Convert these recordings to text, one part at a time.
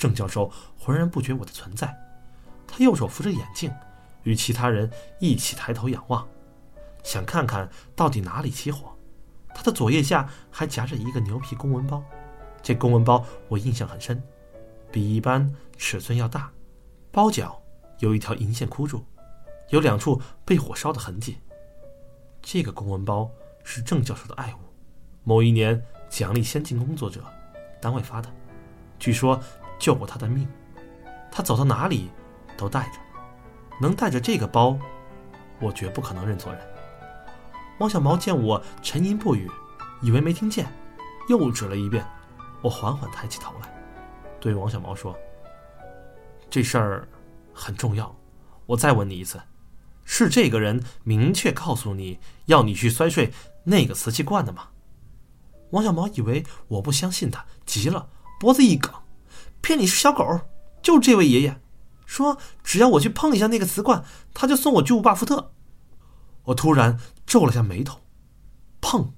郑教授浑然不觉我的存在，他右手扶着眼镜，与其他人一起抬头仰望，想看看到底哪里起火。他的左腋下还夹着一个牛皮公文包，这公文包我印象很深，比一般尺寸要大，包角有一条银线箍住，有两处被火烧的痕迹。这个公文包是郑教授的爱物，某一年奖励先进工作者，单位发的，据说救过他的命，他走到哪里都带着，能带着这个包，我绝不可能认错人。王小毛见我沉吟不语，以为没听见，又指了一遍。我缓缓抬起头来，对王小毛说：“这事儿很重要，我再问你一次，是这个人明确告诉你要你去摔碎那个瓷器罐的吗？”王小毛以为我不相信他，急了，脖子一梗：“骗你是小狗！就这位爷爷，说只要我去碰一下那个瓷罐，他就送我巨无霸福特。”我突然皱了下眉头，碰，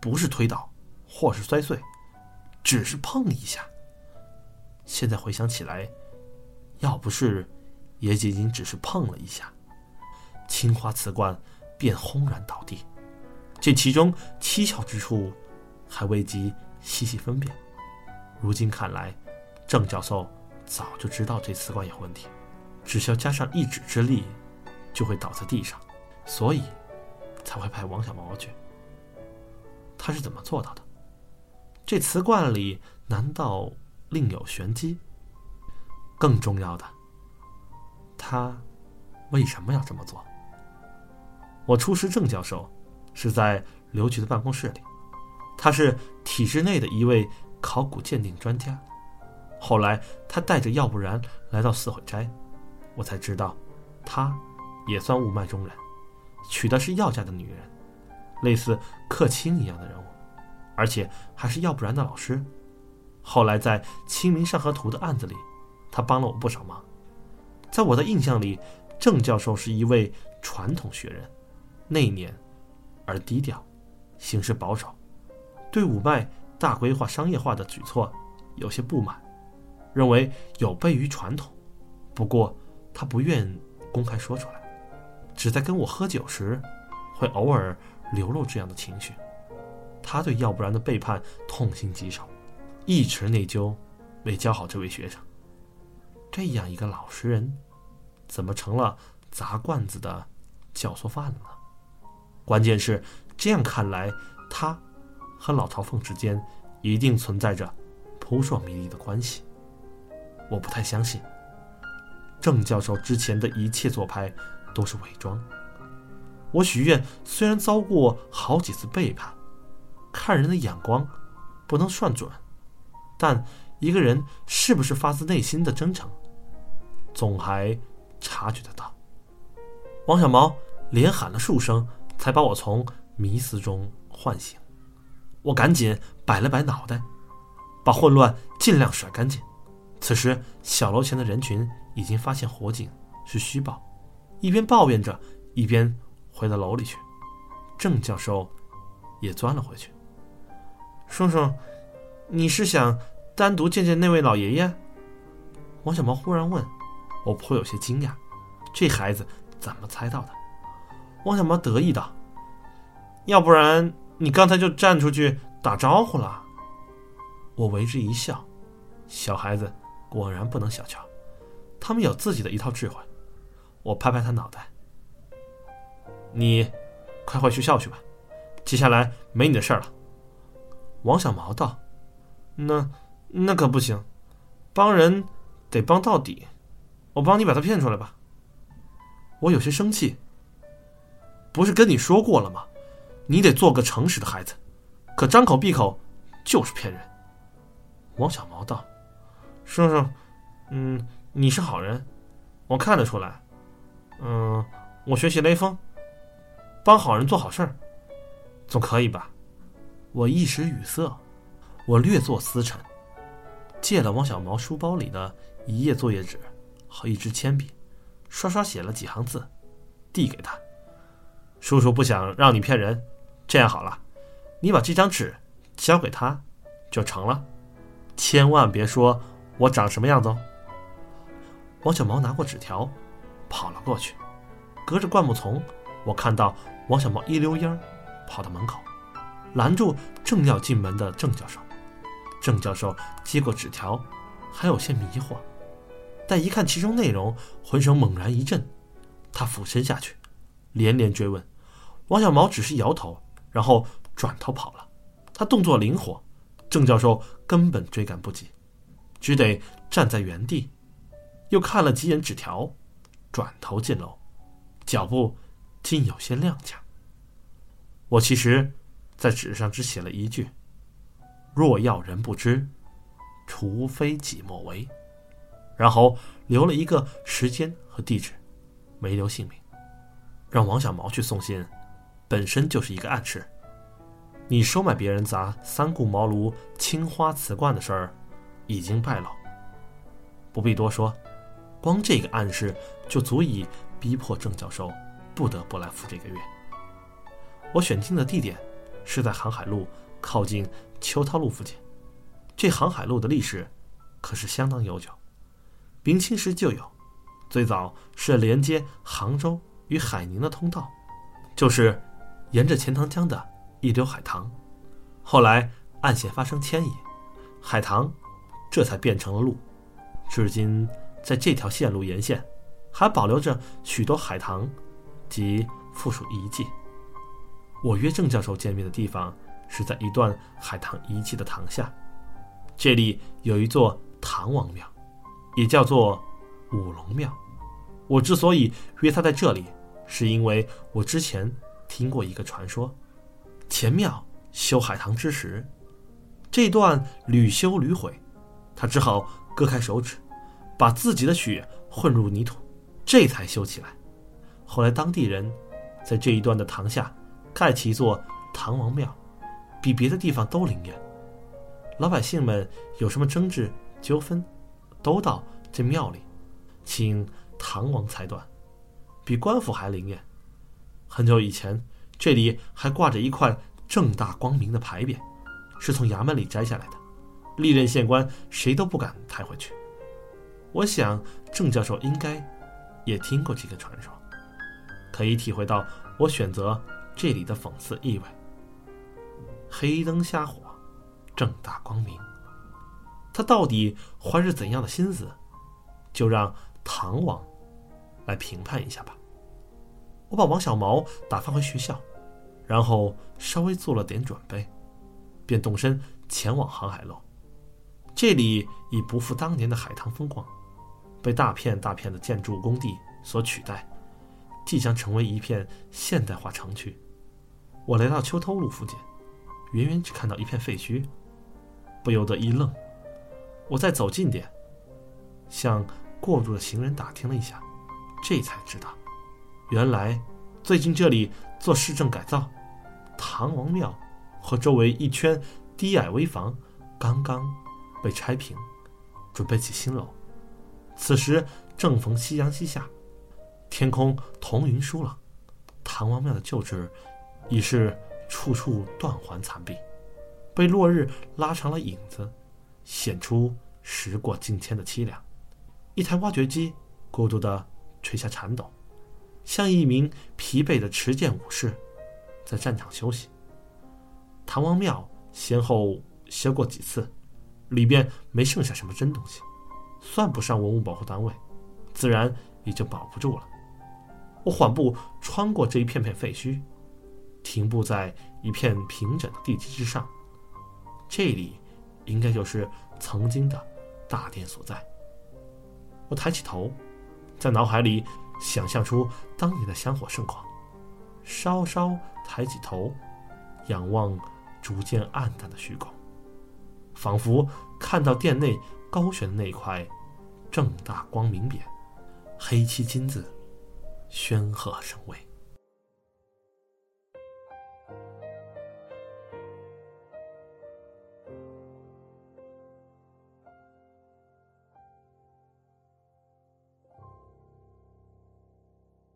不是推倒，或是摔碎，只是碰一下。现在回想起来，要不是，也仅仅只是碰了一下，青花瓷罐便轰然倒地。这其中蹊跷之处，还未及细细分辨。如今看来，郑教授早就知道这瓷罐有问题，只需要加上一指之力，就会倒在地上。所以，才会派王小毛去。他是怎么做到的？这瓷罐里难道另有玄机？更重要的，他为什么要这么做？我初识郑教授是在刘局的办公室里，他是体制内的一位考古鉴定专家。后来他带着要不然来到四悔斋，我才知道，他也算雾脉中人。娶的是药家的女人，类似客卿一样的人物，而且还是要不然的老师。后来在《清明上河图》的案子里，他帮了我不少忙。在我的印象里，郑教授是一位传统学人，内敛而低调，行事保守，对五脉大规划商业化的举措有些不满，认为有悖于传统。不过他不愿公开说出来。只在跟我喝酒时，会偶尔流露这样的情绪。他对要不然的背叛痛心疾首，一直内疚，没教好这位学生。这样一个老实人，怎么成了砸罐子的教唆犯了？关键是这样看来，他和老朝奉之间一定存在着扑朔迷离的关系。我不太相信郑教授之前的一切做派。都是伪装。我许愿，虽然遭过好几次背叛，看人的眼光不能算准，但一个人是不是发自内心的真诚，总还察觉得到。王小毛连喊了数声，才把我从迷思中唤醒。我赶紧摆了摆脑袋，把混乱尽量甩干净。此时，小楼前的人群已经发现火警是虚报。一边抱怨着，一边回到楼里去。郑教授也钻了回去。叔叔，你是想单独见见那位老爷爷？王小毛忽然问。我颇有些惊讶，这孩子怎么猜到的？王小毛得意道：“要不然你刚才就站出去打招呼了。”我为之一笑。小孩子果然不能小瞧，他们有自己的一套智慧。我拍拍他脑袋，你快回学校去吧，接下来没你的事了。王小毛道：“那那可不行，帮人得帮到底，我帮你把他骗出来吧。”我有些生气，不是跟你说过了吗？你得做个诚实的孩子，可张口闭口就是骗人。王小毛道：“叔叔，嗯，你是好人，我看得出来。”嗯，我学习雷锋，帮好人做好事儿，总可以吧？我一时语塞，我略作思忖，借了王小毛书包里的一页作业纸和一支铅笔，刷刷写了几行字，递给他。叔叔不想让你骗人，这样好了，你把这张纸交给他，就成了。千万别说我长什么样子哦。王小毛拿过纸条，跑了过去，隔着灌木丛，我看到王小毛一溜烟儿跑到门口，拦住正要进门的郑教授。郑教授接过纸条，还有些迷惑，但一看其中内容，浑身猛然一震，他俯身下去，连连追问。王小毛只是摇头，然后转头跑了。他动作灵活，郑教授根本追赶不及，只得站在原地，又看了几眼纸条，转头进楼，脚步竟有些踉跄。我其实，在纸上只写了一句。若要人不知，除非己莫为。然后留了一个时间和地址，没留姓名。让王小毛去送信，本身就是一个暗示。你收买别人砸三顾茅庐青花瓷罐的事儿，已经败露。不必多说，光这个暗示就足以逼迫郑教授不得不来赴这个约。我选定的地点是在航海路靠近。秋涛路附近，这航海路的历史可是相当悠久，明清时就有，最早是连接杭州与海宁的通道，就是沿着钱塘江的一流海棠。后来岸线发生迁移，海棠这才变成了路，至今在这条线路沿线还保留着许多海棠及附属遗迹。我约郑教授见面的地方。是在一段海棠遗迹的塘下，这里有一座唐王庙，也叫做五龙庙。我之所以约他在这里，是因为我之前听过一个传说：前庙修海棠之时，这段屡修屡毁，他只好割开手指，把自己的血混入泥土，这才修起来。后来当地人在这一段的塘下盖起一座唐王庙。比别的地方都灵验，老百姓们有什么争执纠纷，都到这庙里，请唐王裁断，比官府还灵验。很久以前，这里还挂着一块正大光明的牌匾，是从衙门里摘下来的，历任县官谁都不敢抬回去。我想郑教授应该也听过这个传说，可以体会到我选择这里的讽刺意味。黑灯瞎火，正大光明。他到底怀着怎样的心思？就让唐王来评判一下吧。我把王小毛打发回学校，然后稍微做了点准备，便动身前往航海路。这里已不复当年的海棠风光，被大片大片的建筑工地所取代，即将成为一片现代化城区。我来到秋涛路附近。远远只看到一片废墟，不由得一愣。我再走近点，向过路的行人打听了一下，这才知道，原来最近这里做市政改造，唐王庙和周围一圈低矮危房刚刚被拆平，准备起新楼。此时正逢夕阳西下，天空彤云疏朗，唐王庙的旧址已是。处处断垣残壁，被落日拉长了影子，显出时过境迁的凄凉。一台挖掘机孤独地垂下铲斗，像一名疲惫的持剑武士，在战场休息。唐王庙先后修过几次，里边没剩下什么真东西，算不上文物保护单位，自然也就保不住了。我缓步穿过这一片片废墟。停步在一片平整的地基之上，这里应该就是曾经的大殿所在。我抬起头，在脑海里想象出当年的香火盛况，稍稍抬起头，仰望逐渐暗淡的虚空，仿佛看到殿内高悬的那块正大光明匾，黑漆金字，煊赫生威。